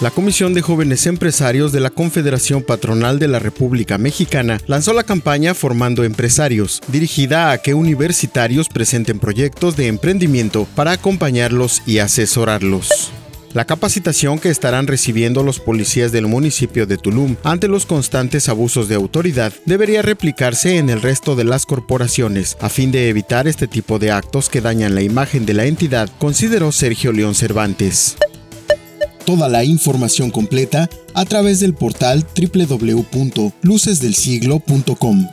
La Comisión de Jóvenes Empresarios de la Confederación Patronal de la República Mexicana lanzó la campaña Formando Empresarios, dirigida a que universitarios presenten proyectos de emprendimiento para acompañarlos y asesorarlos. La capacitación que estarán recibiendo los policías del municipio de Tulum ante los constantes abusos de autoridad debería replicarse en el resto de las corporaciones a fin de evitar este tipo de actos que dañan la imagen de la entidad, consideró Sergio León Cervantes. Toda la información completa a través del portal www.lucesdelsiglo.com.